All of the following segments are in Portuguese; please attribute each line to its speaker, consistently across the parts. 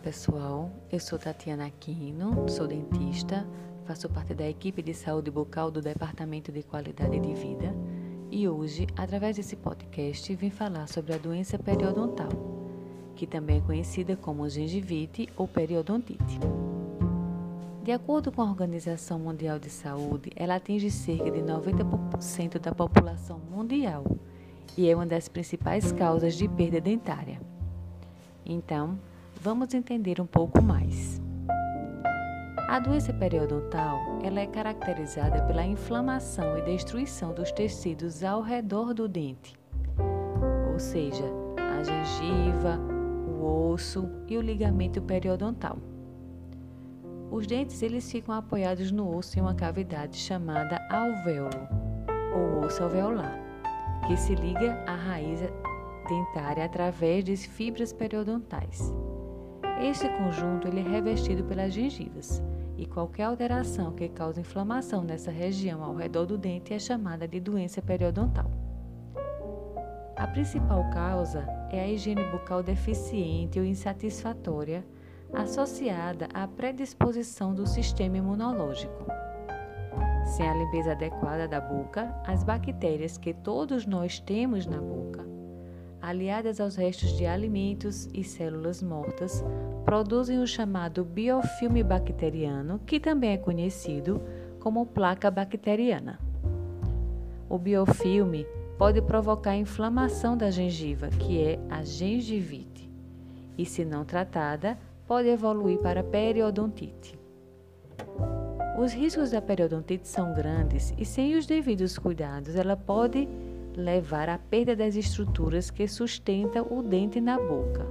Speaker 1: pessoal, eu sou Tatiana Aquino, sou dentista, faço parte da equipe de saúde bucal do Departamento de Qualidade de Vida e hoje, através desse podcast, vim falar sobre a doença periodontal, que também é conhecida como gengivite ou periodontite. De acordo com a Organização Mundial de Saúde, ela atinge cerca de 90% da população mundial e é uma das principais causas de perda dentária. Então, Vamos entender um pouco mais. A doença periodontal ela é caracterizada pela inflamação e destruição dos tecidos ao redor do dente, ou seja, a gengiva, o osso e o ligamento periodontal. Os dentes eles ficam apoiados no osso em uma cavidade chamada alvéolo, ou osso alveolar, que se liga à raiz dentária através de fibras periodontais. Este conjunto ele é revestido pelas gengivas e qualquer alteração que cause inflamação nessa região ao redor do dente é chamada de doença periodontal. A principal causa é a higiene bucal deficiente ou insatisfatória, associada à predisposição do sistema imunológico. Sem a limpeza adequada da boca, as bactérias que todos nós temos na boca aliadas aos restos de alimentos e células mortas, produzem o chamado biofilme bacteriano, que também é conhecido como placa bacteriana. O biofilme pode provocar inflamação da gengiva, que é a gengivite, e se não tratada, pode evoluir para periodontite. Os riscos da periodontite são grandes e sem os devidos cuidados, ela pode levar à perda das estruturas que sustentam o dente na boca,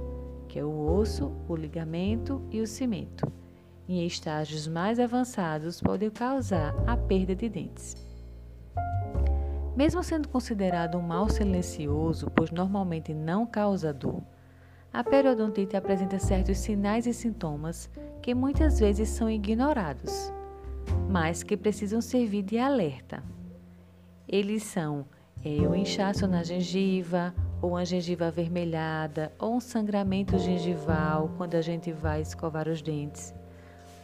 Speaker 1: que é o osso, o ligamento e o cimento. Em estágios mais avançados, podem causar a perda de dentes. Mesmo sendo considerado um mal silencioso, pois normalmente não causa dor, a periodontite apresenta certos sinais e sintomas que muitas vezes são ignorados, mas que precisam servir de alerta. Eles são é, o inchaço na gengiva, ou uma gengiva avermelhada, ou um sangramento gengival quando a gente vai escovar os dentes,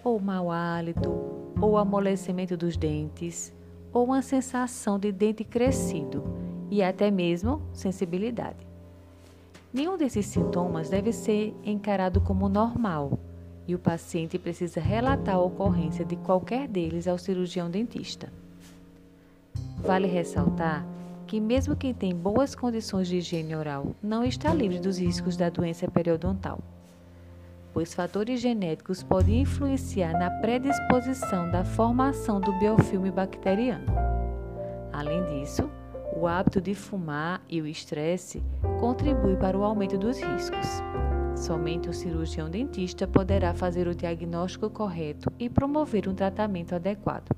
Speaker 1: ou mau hálito, ou amolecimento dos dentes, ou uma sensação de dente crescido e até mesmo sensibilidade. Nenhum desses sintomas deve ser encarado como normal e o paciente precisa relatar a ocorrência de qualquer deles ao cirurgião dentista. Vale ressaltar que mesmo quem tem boas condições de higiene oral não está livre dos riscos da doença periodontal, pois fatores genéticos podem influenciar na predisposição da formação do biofilme bacteriano. Além disso, o hábito de fumar e o estresse contribuem para o aumento dos riscos. Somente o cirurgião dentista poderá fazer o diagnóstico correto e promover um tratamento adequado.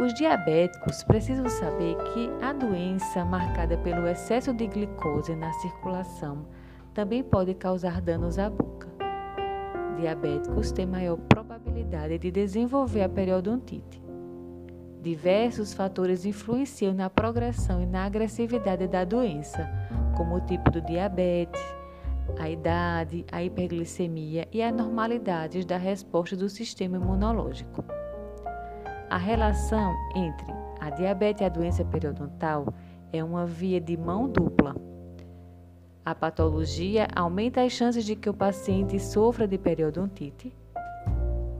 Speaker 1: Os diabéticos precisam saber que a doença marcada pelo excesso de glicose na circulação também pode causar danos à boca. Diabéticos têm maior probabilidade de desenvolver a periodontite. Diversos fatores influenciam na progressão e na agressividade da doença, como o tipo do diabetes, a idade, a hiperglicemia e anormalidades da resposta do sistema imunológico. A relação entre a diabetes e a doença periodontal é uma via de mão dupla. A patologia aumenta as chances de que o paciente sofra de periodontite,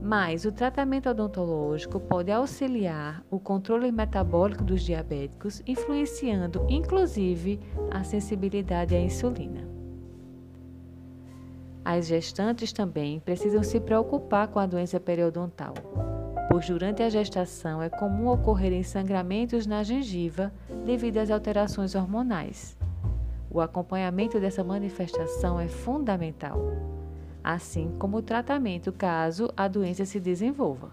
Speaker 1: mas o tratamento odontológico pode auxiliar o controle metabólico dos diabéticos, influenciando inclusive a sensibilidade à insulina. As gestantes também precisam se preocupar com a doença periodontal pois durante a gestação é comum ocorrerem sangramentos na gengiva devido às alterações hormonais. O acompanhamento dessa manifestação é fundamental, assim como o tratamento caso a doença se desenvolva,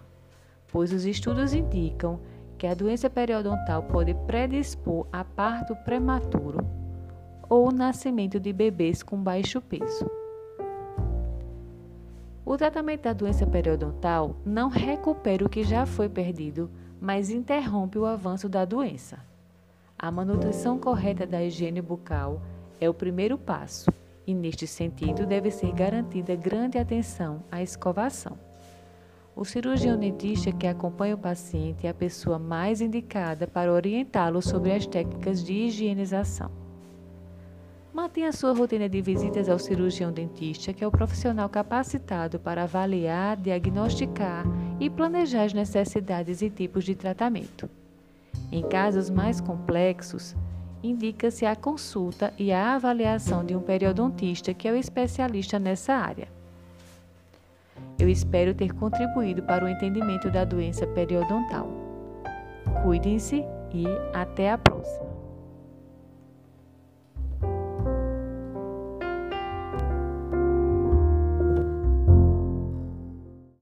Speaker 1: pois os estudos indicam que a doença periodontal pode predispor a parto prematuro ou nascimento de bebês com baixo peso. O tratamento da doença periodontal não recupera o que já foi perdido, mas interrompe o avanço da doença. A manutenção correta da higiene bucal é o primeiro passo e, neste sentido, deve ser garantida grande atenção à escovação. O cirurgião dentista que acompanha o paciente é a pessoa mais indicada para orientá-lo sobre as técnicas de higienização. Mantenha sua rotina de visitas ao cirurgião dentista, que é o profissional capacitado para avaliar, diagnosticar e planejar as necessidades e tipos de tratamento. Em casos mais complexos, indica-se a consulta e a avaliação de um periodontista, que é o especialista nessa área. Eu espero ter contribuído para o entendimento da doença periodontal. Cuidem-se e até a próxima!